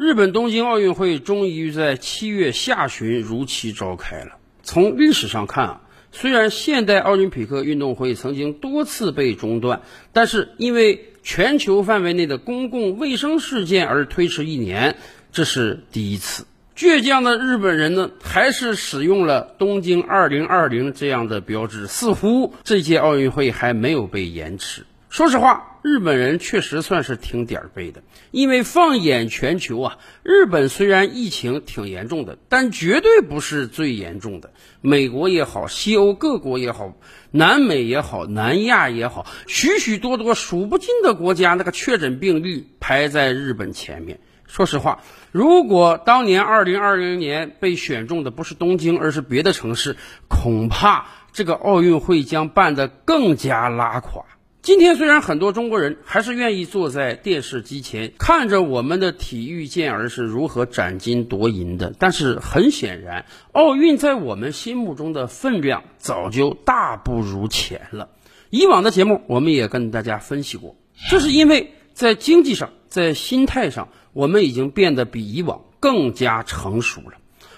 日本东京奥运会终于在七月下旬如期召开了。从历史上看啊，虽然现代奥林匹克运动会曾经多次被中断，但是因为全球范围内的公共卫生事件而推迟一年，这是第一次。倔强的日本人呢，还是使用了“东京二零二零”这样的标志，似乎这届奥运会还没有被延迟。说实话，日本人确实算是挺点儿背的，因为放眼全球啊，日本虽然疫情挺严重的，但绝对不是最严重的。美国也好，西欧各国也好，南美也好，南亚也好，许许多多数不尽的国家，那个确诊病例排在日本前面。说实话，如果当年二零二零年被选中的不是东京，而是别的城市，恐怕这个奥运会将办得更加拉垮。今天虽然很多中国人还是愿意坐在电视机前看着我们的体育健儿是如何斩金夺银的，但是很显然，奥运在我们心目中的分量早就大不如前了。以往的节目我们也跟大家分析过，这是因为在经济上、在心态上，我们已经变得比以往更加成熟了。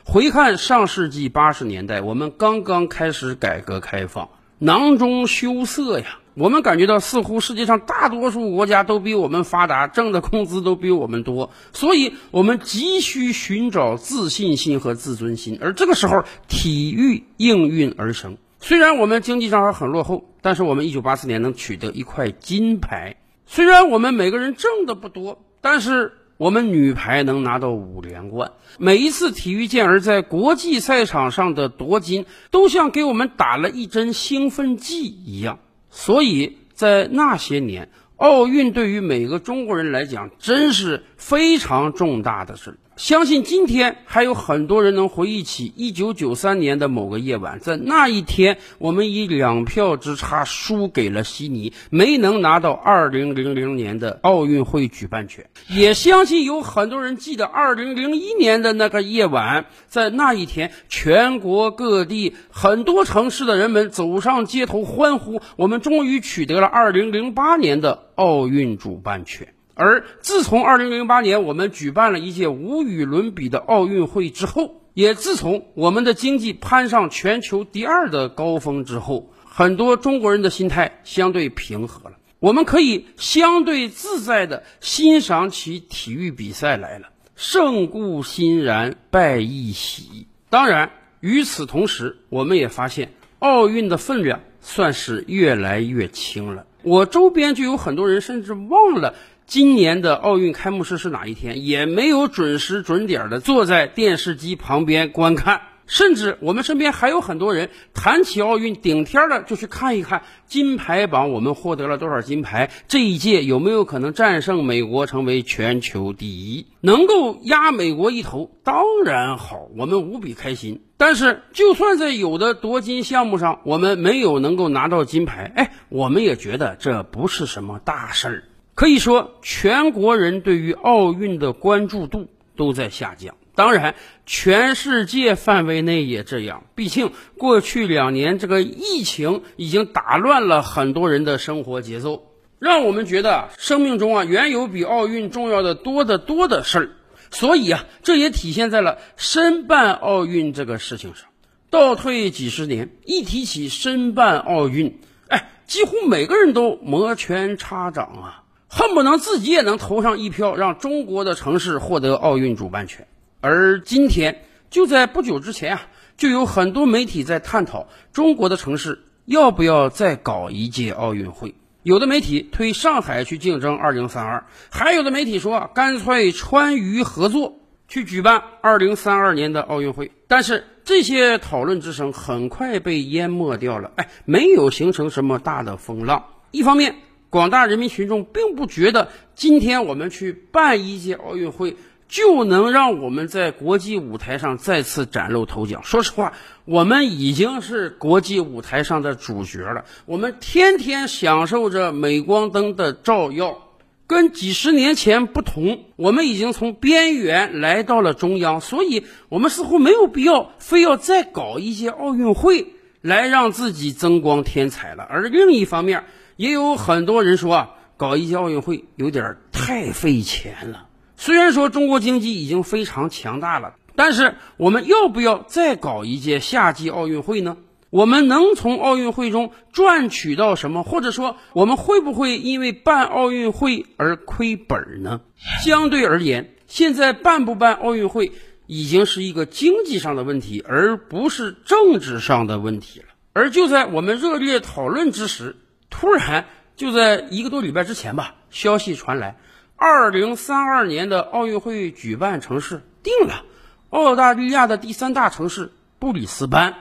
回看上世纪八十年代，我们刚刚开始改革开放，囊中羞涩呀。我们感觉到，似乎世界上大多数国家都比我们发达，挣的工资都比我们多，所以我们急需寻找自信心和自尊心。而这个时候，体育应运而生。虽然我们经济上还很落后，但是我们1984年能取得一块金牌。虽然我们每个人挣的不多，但是我们女排能拿到五连冠。每一次体育健儿在国际赛场上的夺金，都像给我们打了一针兴奋剂一样。所以在那些年，奥运对于每个中国人来讲，真是非常重大的事。相信今天还有很多人能回忆起一九九三年的某个夜晚，在那一天，我们以两票之差输给了悉尼，没能拿到二零零零年的奥运会举办权。也相信有很多人记得二零零一年的那个夜晚，在那一天，全国各地很多城市的人们走上街头欢呼，我们终于取得了二零零八年的奥运主办权。而自从2008年我们举办了一届无与伦比的奥运会之后，也自从我们的经济攀上全球第二的高峰之后，很多中国人的心态相对平和了。我们可以相对自在地欣赏起体育比赛来了，胜固欣然，败亦喜。当然，与此同时，我们也发现奥运的分量算是越来越轻了。我周边就有很多人甚至忘了。今年的奥运开幕式是哪一天？也没有准时准点的坐在电视机旁边观看，甚至我们身边还有很多人谈起奥运，顶天的就去看一看金牌榜，我们获得了多少金牌？这一届有没有可能战胜美国，成为全球第一？能够压美国一头，当然好，我们无比开心。但是，就算在有的夺金项目上，我们没有能够拿到金牌，哎，我们也觉得这不是什么大事儿。可以说，全国人对于奥运的关注度都在下降。当然，全世界范围内也这样。毕竟，过去两年这个疫情已经打乱了很多人的生活节奏，让我们觉得生命中啊远有比奥运重要的多得多的事儿。所以啊，这也体现在了申办奥运这个事情上。倒退几十年，一提起申办奥运，哎，几乎每个人都摩拳擦掌啊。恨不能自己也能投上一票，让中国的城市获得奥运主办权。而今天，就在不久之前啊，就有很多媒体在探讨中国的城市要不要再搞一届奥运会。有的媒体推上海去竞争二零三二，还有的媒体说干脆川渝合作去举办二零三二年的奥运会。但是这些讨论之声很快被淹没掉了，哎，没有形成什么大的风浪。一方面，广大人民群众并不觉得今天我们去办一届奥运会就能让我们在国际舞台上再次崭露头角。说实话，我们已经是国际舞台上的主角了，我们天天享受着镁光灯的照耀。跟几十年前不同，我们已经从边缘来到了中央，所以我们似乎没有必要非要再搞一届奥运会来让自己增光添彩了。而另一方面，也有很多人说啊，搞一届奥运会有点太费钱了。虽然说中国经济已经非常强大了，但是我们要不要再搞一届夏季奥运会呢？我们能从奥运会中赚取到什么？或者说，我们会不会因为办奥运会而亏本呢？相对而言，现在办不办奥运会已经是一个经济上的问题，而不是政治上的问题了。而就在我们热烈讨论之时，突然就在一个多礼拜之前吧，消息传来。二零三二年的奥运会举办城市定了，澳大利亚的第三大城市布里斯班。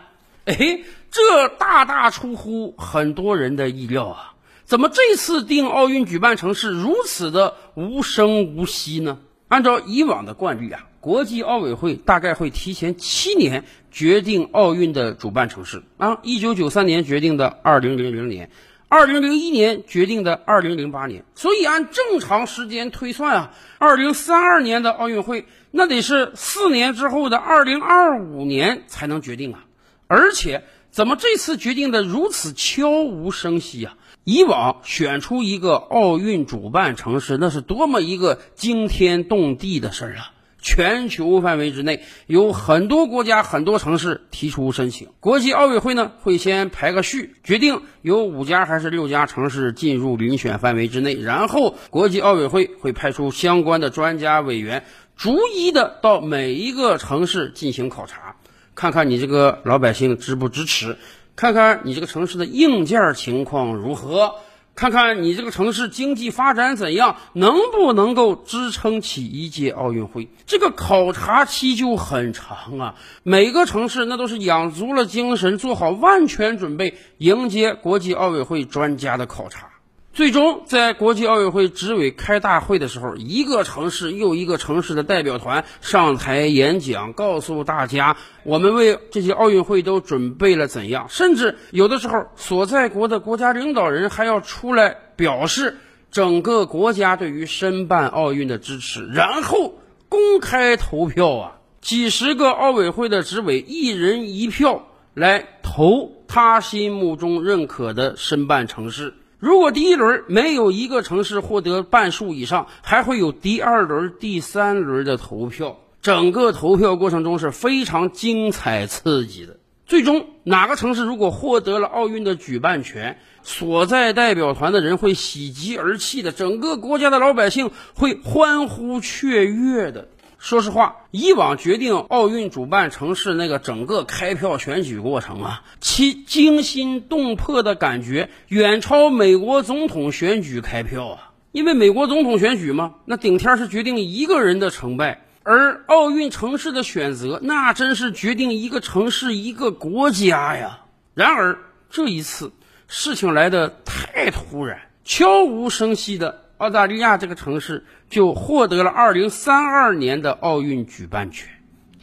哎，这大大出乎很多人的意料啊！怎么这次定奥运举办城市如此的无声无息呢？按照以往的惯例啊，国际奥委会大概会提前七年决定奥运的主办城市啊，一九九三年决定的二零零零年。二零零一年决定的二零零八年，所以按正常时间推算啊，二零三二年的奥运会那得是四年之后的二零二五年才能决定啊！而且怎么这次决定的如此悄无声息啊？以往选出一个奥运主办城市，那是多么一个惊天动地的事儿啊！全球范围之内有很多国家、很多城市提出申请，国际奥委会呢会先排个序，决定有五家还是六家城市进入遴选范围之内，然后国际奥委会会派出相关的专家委员，逐一的到每一个城市进行考察，看看你这个老百姓支不支持，看看你这个城市的硬件情况如何。看看你这个城市经济发展怎样，能不能够支撑起一届奥运会？这个考察期就很长啊！每个城市那都是养足了精神，做好万全准备，迎接国际奥委会专家的考察。最终，在国际奥委会执委开大会的时候，一个城市又一个城市的代表团上台演讲，告诉大家我们为这些奥运会都准备了怎样。甚至有的时候，所在国的国家领导人还要出来表示整个国家对于申办奥运的支持，然后公开投票啊！几十个奥委会的执委一人一票来投他心目中认可的申办城市。如果第一轮没有一个城市获得半数以上，还会有第二轮、第三轮的投票。整个投票过程中是非常精彩刺激的。最终哪个城市如果获得了奥运的举办权，所在代表团的人会喜极而泣的，整个国家的老百姓会欢呼雀跃的。说实话，以往决定奥运主办城市那个整个开票选举过程啊，其惊心动魄的感觉远超美国总统选举开票啊！因为美国总统选举嘛，那顶天是决定一个人的成败，而奥运城市的选择，那真是决定一个城市、一个国家呀。然而这一次，事情来得太突然，悄无声息的。澳大利亚这个城市就获得了二零三二年的奥运举办权，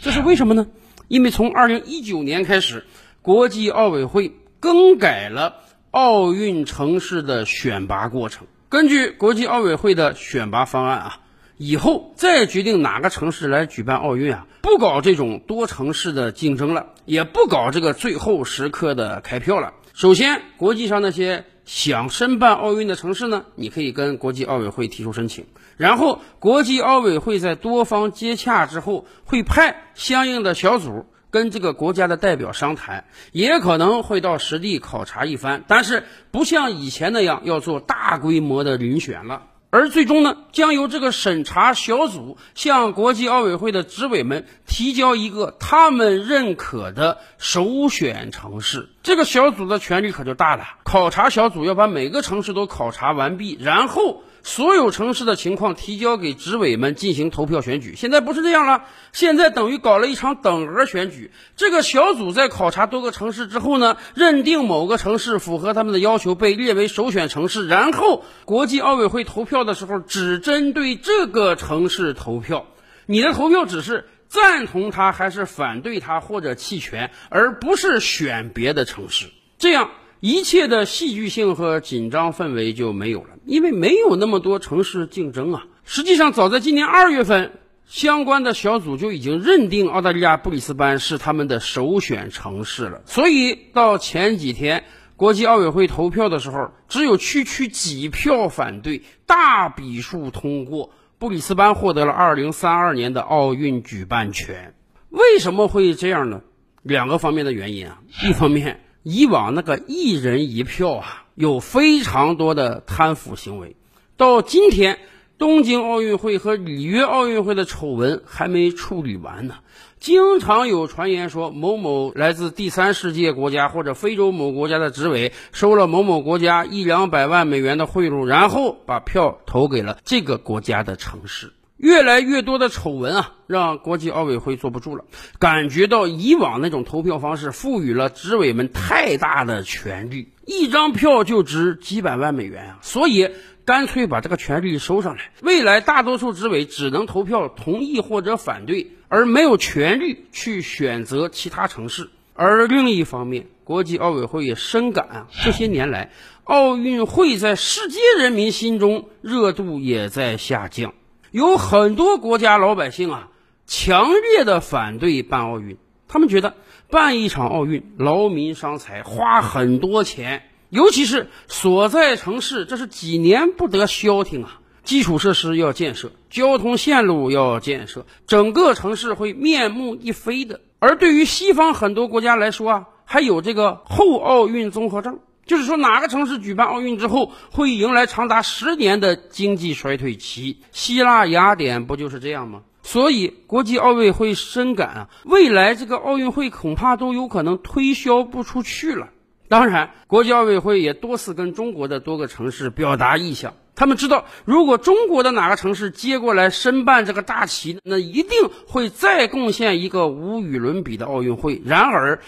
这是为什么呢？因为从二零一九年开始，国际奥委会更改了奥运城市的选拔过程。根据国际奥委会的选拔方案啊，以后再决定哪个城市来举办奥运啊，不搞这种多城市的竞争了，也不搞这个最后时刻的开票了。首先，国际上那些。想申办奥运的城市呢，你可以跟国际奥委会提出申请，然后国际奥委会在多方接洽之后，会派相应的小组跟这个国家的代表商谈，也可能会到实地考察一番，但是不像以前那样要做大规模的遴选了。而最终呢，将由这个审查小组向国际奥委会的执委们提交一个他们认可的首选城市。这个小组的权利可就大了，考察小组要把每个城市都考察完毕，然后。所有城市的情况提交给执委们进行投票选举。现在不是这样了，现在等于搞了一场等额选举。这个小组在考察多个城市之后呢，认定某个城市符合他们的要求，被列为首选城市。然后国际奥委会投票的时候，只针对这个城市投票。你的投票只是赞同他还是反对他或者弃权，而不是选别的城市。这样。一切的戏剧性和紧张氛围就没有了，因为没有那么多城市竞争啊。实际上，早在今年二月份，相关的小组就已经认定澳大利亚布里斯班是他们的首选城市了。所以到前几天国际奥委会投票的时候，只有区区几票反对，大比数通过，布里斯班获得了2032年的奥运举办权。为什么会这样呢？两个方面的原因啊。一方面，以往那个一人一票啊，有非常多的贪腐行为，到今天。东京奥运会和里约奥运会的丑闻还没处理完呢，经常有传言说某某来自第三世界国家或者非洲某国家的执委收了某某国家一两百万美元的贿赂，然后把票投给了这个国家的城市。越来越多的丑闻啊，让国际奥委会坐不住了，感觉到以往那种投票方式赋予了执委们太大的权利，一张票就值几百万美元啊，所以。干脆把这个权利收上来，未来大多数执委只能投票同意或者反对，而没有权利去选择其他城市。而另一方面，国际奥委会也深感啊，这些年来奥运会在世界人民心中热度也在下降，有很多国家老百姓啊，强烈的反对办奥运，他们觉得办一场奥运劳民伤财，花很多钱。尤其是所在城市，这是几年不得消停啊！基础设施要建设，交通线路要建设，整个城市会面目一非的。而对于西方很多国家来说啊，还有这个后奥运综合症，就是说哪个城市举办奥运之后，会迎来长达十年的经济衰退期。希腊雅典不就是这样吗？所以国际奥委会深感啊，未来这个奥运会恐怕都有可能推销不出去了。当然，国际奥委会也多次跟中国的多个城市表达意向。他们知道，如果中国的哪个城市接过来申办这个大旗，那一定会再贡献一个无与伦比的奥运会。然而，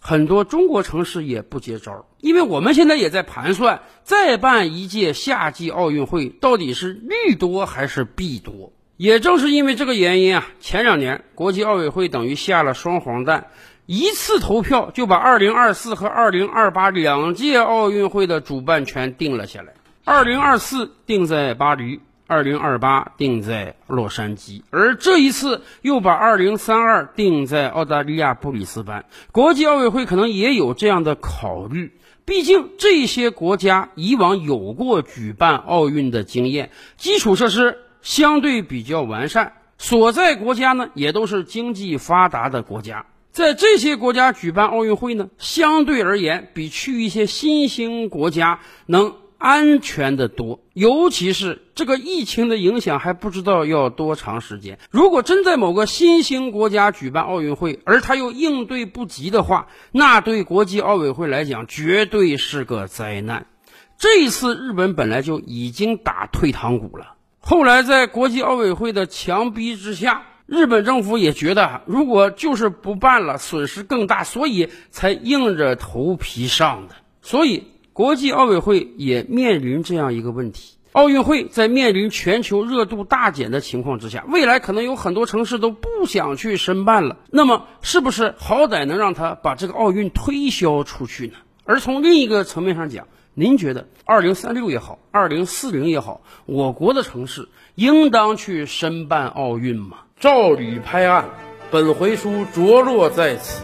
很多中国城市也不接招，因为我们现在也在盘算，再办一届夏季奥运会到底是利多还是弊多。也正是因为这个原因啊，前两年国际奥委会等于下了双黄蛋。一次投票就把2024和2028两届奥运会的主办权定了下来。2024定在巴黎，2028定在洛杉矶，而这一次又把2032定在澳大利亚布里斯班。国际奥委会可能也有这样的考虑，毕竟这些国家以往有过举办奥运的经验，基础设施相对比较完善，所在国家呢也都是经济发达的国家。在这些国家举办奥运会呢，相对而言比去一些新兴国家能安全的多。尤其是这个疫情的影响还不知道要多长时间。如果真在某个新兴国家举办奥运会，而他又应对不及的话，那对国际奥委会来讲绝对是个灾难。这一次日本本来就已经打退堂鼓了，后来在国际奥委会的强逼之下。日本政府也觉得，如果就是不办了，损失更大，所以才硬着头皮上的。所以，国际奥委会也面临这样一个问题：奥运会在面临全球热度大减的情况之下，未来可能有很多城市都不想去申办了。那么，是不是好歹能让他把这个奥运推销出去呢？而从另一个层面上讲，您觉得二零三六也好，二零四零也好，我国的城市应当去申办奥运吗？照吕拍案，本回书着落在此。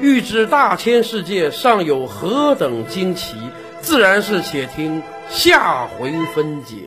欲知大千世界尚有何等惊奇，自然是且听下回分解。